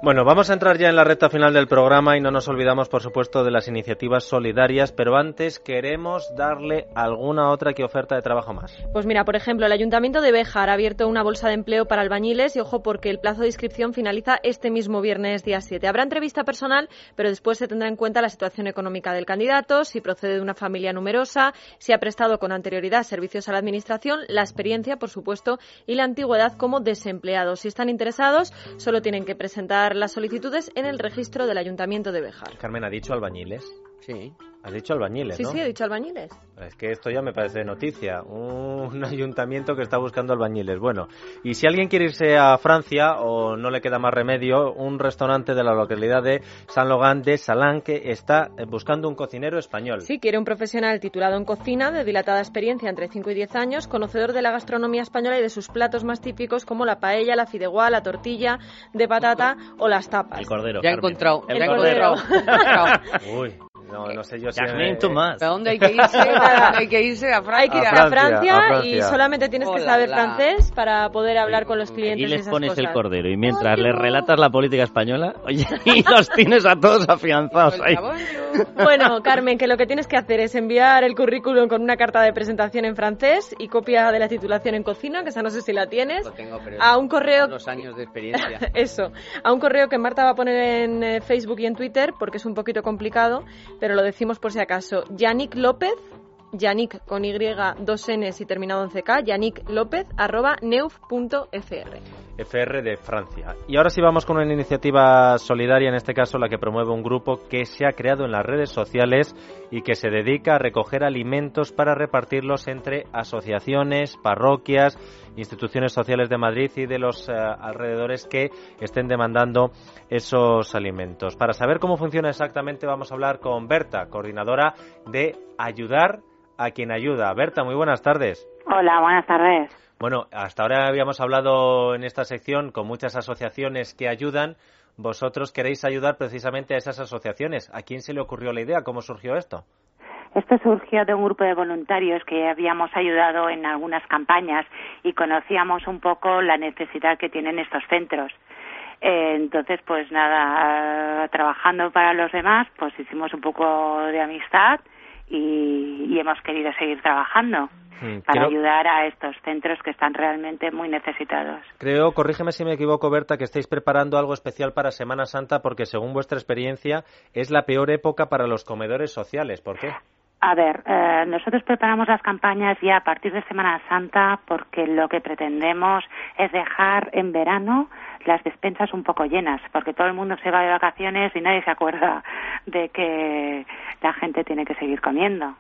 Bueno, vamos a entrar ya en la recta final del programa y no nos olvidamos, por supuesto, de las iniciativas solidarias, pero antes queremos darle alguna otra que oferta de trabajo más. Pues mira, por ejemplo, ejemplo, el Ayuntamiento de Béjar ha abierto una bolsa de empleo para albañiles y ojo porque el plazo de inscripción finaliza este mismo viernes día 7. Habrá entrevista personal, pero después se tendrá en cuenta la situación económica del candidato, si procede de una familia numerosa, si ha prestado con anterioridad servicios a la Administración, la experiencia, por supuesto, y la antigüedad como desempleados. Si están interesados, solo tienen que presentar las solicitudes en el registro del Ayuntamiento de Béjar. Carmen ha dicho albañiles. Sí. Has dicho albañiles, sí, ¿no? Sí, sí, he dicho albañiles. Es que esto ya me parece noticia. Un ayuntamiento que está buscando albañiles. Bueno, y si alguien quiere irse a Francia o no le queda más remedio, un restaurante de la localidad de San Logan de Salán que está buscando un cocinero español. Sí, quiere un profesional titulado en cocina, de dilatada experiencia entre 5 y 10 años, conocedor de la gastronomía española y de sus platos más típicos como la paella, la fideuá, la tortilla de patata o las tapas. El cordero. Ya he encontrado. El, cordero. Uy. No, no sé yo si... Me... Tomás. ¿A dónde hay que irse? hay que irse a Francia. Hay que ir a, Francia, y solamente tienes que saber francés para poder hablar con los clientes. Y les esas pones cosas. el cordero y mientras les relatas la política española, oye, y los tienes a todos afianzados ahí. Bueno, Carmen, que lo que tienes que hacer es enviar el currículum con una carta de presentación en francés y copia de la titulación en cocina, que esa no sé si la tienes. Lo tengo, pero a un correo. Los años de experiencia. Eso. A un correo que Marta va a poner en eh, Facebook y en Twitter porque es un poquito complicado, pero lo decimos por si acaso. Yannick López, Yannick con Y, dos Ns y terminado en CK, Yannick López, arroba neuf.fr. FR de Francia. Y ahora sí vamos con una iniciativa solidaria, en este caso la que promueve un grupo que se ha creado en las redes sociales y que se dedica a recoger alimentos para repartirlos entre asociaciones, parroquias, instituciones sociales de Madrid y de los uh, alrededores que estén demandando esos alimentos. Para saber cómo funciona exactamente vamos a hablar con Berta, coordinadora de Ayudar a quien ayuda. Berta, muy buenas tardes. Hola, buenas tardes. Bueno, hasta ahora habíamos hablado en esta sección con muchas asociaciones que ayudan. Vosotros queréis ayudar precisamente a esas asociaciones. ¿A quién se le ocurrió la idea? ¿Cómo surgió esto? Esto surgió de un grupo de voluntarios que habíamos ayudado en algunas campañas y conocíamos un poco la necesidad que tienen estos centros. Eh, entonces, pues nada, trabajando para los demás, pues hicimos un poco de amistad y, y hemos querido seguir trabajando para Creo- ayudar a estos centros que están realmente muy necesitados. Creo, corrígeme si me equivoco, Berta, que estáis preparando algo especial para Semana Santa porque, según vuestra experiencia, es la peor época para los comedores sociales. ¿Por qué? A ver, eh, nosotros preparamos las campañas ya a partir de Semana Santa porque lo que pretendemos es dejar en verano las despensas un poco llenas, porque todo el mundo se va de vacaciones y nadie se acuerda de que la gente tiene que seguir comiendo.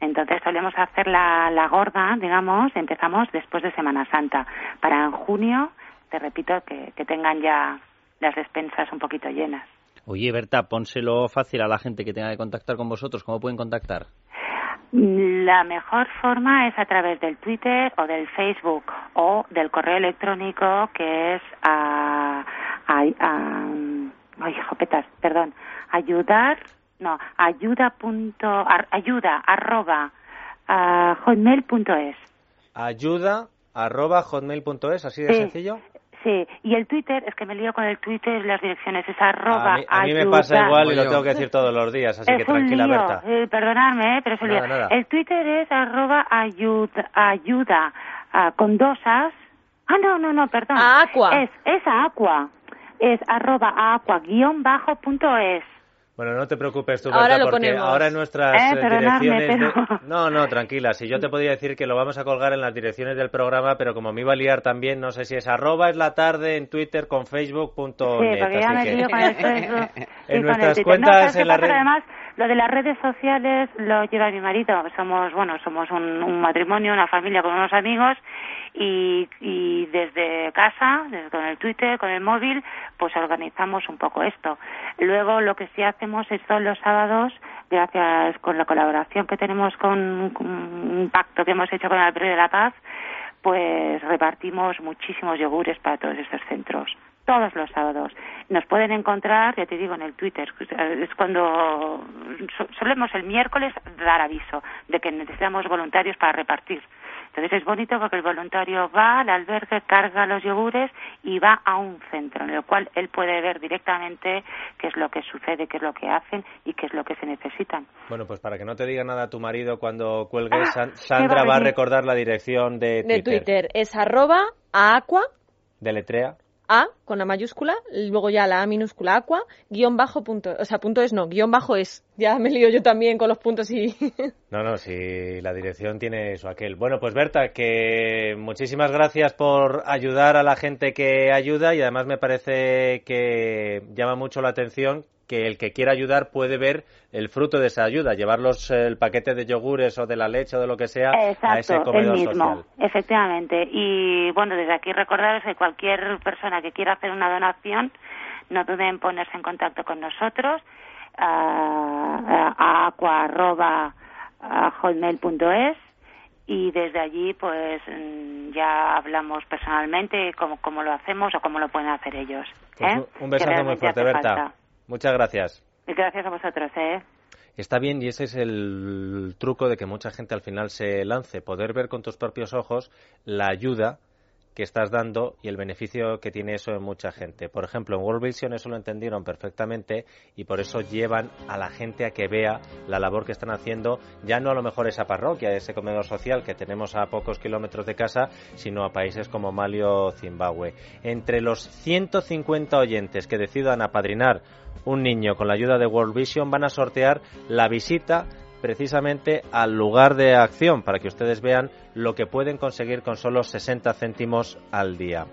Entonces solemos hacer la, gorda, digamos, empezamos después de Semana Santa, para en junio, te repito, que, que tengan ya las despensas un poquito llenas. Oye, Berta, pónselo fácil a la gente que tenga que contactar con vosotros. ¿Cómo pueden contactar? La mejor forma es a través del Twitter o del Facebook o del correo electrónico que es a, a, a- ay, jopetas, perdón, ayudar, no, ayuda punto, ar- ayuda arroba ah, hotmail.es. Ayuda arroba hotmail.es, así de Sí. sencillo. Sí, y el Twitter, es que me lío con el Twitter y las direcciones, es arroba A mí, a mí me pasa igual y lo tengo que decir todos los días, así es que tranquila, un lío, Berta. eh, perdonadme, eh, pero es un lío. Nada, nada. El Twitter es arroba ayuda, ayuda ah, con dos as. Ah, no, no, no, perdón. A Aqua. Es, es a Aqua. Es arroba a Aqua guion bajo punto es. Bueno, no te preocupes tú, Ahora Berta, porque ponemos. ahora en nuestras Eh, eh, direcciones... de- No, no, tranquila. Si yo te podía decir que lo vamos a colgar en las direcciones del programa, pero como me iba a liar también, no sé si es arroba es la tarde en Twitter con facebook.net. Sí, porque ya así me que- lío con el Facebook En nuestras el cuentas no, ¿sabes qué en la red- Además, lo de las redes sociales lo lleva mi marido. Somos, bueno, somos un, un matrimonio, una familia con unos amigos y, y desde casa, desde con el Twitter, con el móvil, pues organizamos un poco esto. Luego lo que sí hacemos es todos los sábados, gracias con la colaboración que tenemos con, un pacto que hemos hecho con el Alfredo de la Paz, pues repartimos muchísimos yogures para todos estos centros todos los sábados. Nos pueden encontrar, ya te digo, en el Twitter. Es cuando so- solemos el miércoles dar aviso de que necesitamos voluntarios para repartir. Entonces es bonito porque el voluntario va al albergue, carga los yogures y va a un centro en el cual él puede ver directamente qué es lo que sucede, qué es lo que hacen y qué es lo que se necesitan. Bueno, pues para que no te diga nada tu marido cuando cuelgues, Ah, San- ¿qué Sandra va a va a venir? recordar la dirección de De Twitter. Twitter es arroba a aqua, Deletrea. a con la mayúscula, luego ya la a minúscula aqua, guion bajo punto, o sea, punto es no, guion bajo es Ya me lío yo también con los puntos y... No, no, si la dirección tiene su aquel. Bueno, pues Berta, que muchísimas gracias por ayudar a la gente que ayuda y además me parece que llama mucho la atención que el que quiera ayudar puede ver el fruto de esa ayuda, llevarlos el paquete de yogures o de la leche o de lo que sea a ese comedor el mismo, social. Efectivamente. Y bueno, desde aquí recordaros que cualquier persona que quiera hacer una donación no duden en ponerse en contacto con nosotros a aqua.hotmail.es y desde allí pues mm, ya hablamos personalmente cómo, cómo lo hacemos o cómo lo pueden hacer ellos. Pues ¿eh? un besazo muy fuerte, Berta. Muchas gracias. Gracias a vosotros. ¿eh? Está bien y ese es el truco de que mucha gente al final se lance, poder ver con tus propios ojos la ayuda que estás dando y el beneficio que tiene eso en mucha gente. Por ejemplo, en World Vision eso lo entendieron perfectamente y por eso llevan a la gente a que vea la labor que están haciendo, ya no a lo mejor esa parroquia, ese comedor social que tenemos a pocos kilómetros de casa, sino a países como Mali o Zimbabue. Entre los 150 oyentes que decidan apadrinar un niño con la ayuda de World Vision van a sortear la visita precisamente al lugar de acción para que ustedes vean lo que pueden conseguir con solo 60 céntimos al día.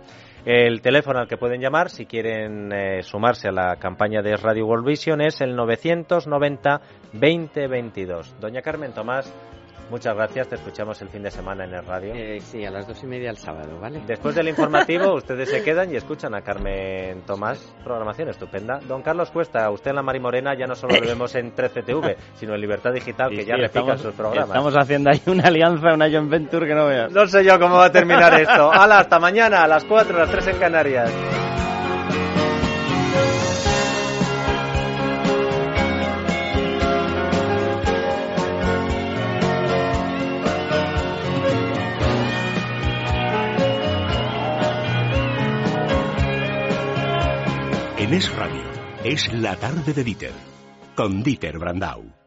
El teléfono al que pueden llamar si quieren eh, sumarse a la campaña de Radio World Vision es el 990 2022. Doña Carmen Tomás, Muchas gracias, te escuchamos el fin de semana en el radio. Eh, sí, a las dos y media el sábado, ¿vale? Después del informativo, ustedes se quedan y escuchan a Carmen Tomás, programación estupenda. Don Carlos Cuesta, usted en la Mari Morena ya no solo lo vemos en 13TV, sino en Libertad Digital, que ya ya repican sus programas. Estamos haciendo ahí una alianza, una joint venture que no veas. No sé yo cómo va a terminar esto. ¡Hala, hasta mañana, a las 4, a las 3 en Canarias! Es Radio, es la tarde de Dieter, con Dieter Brandau.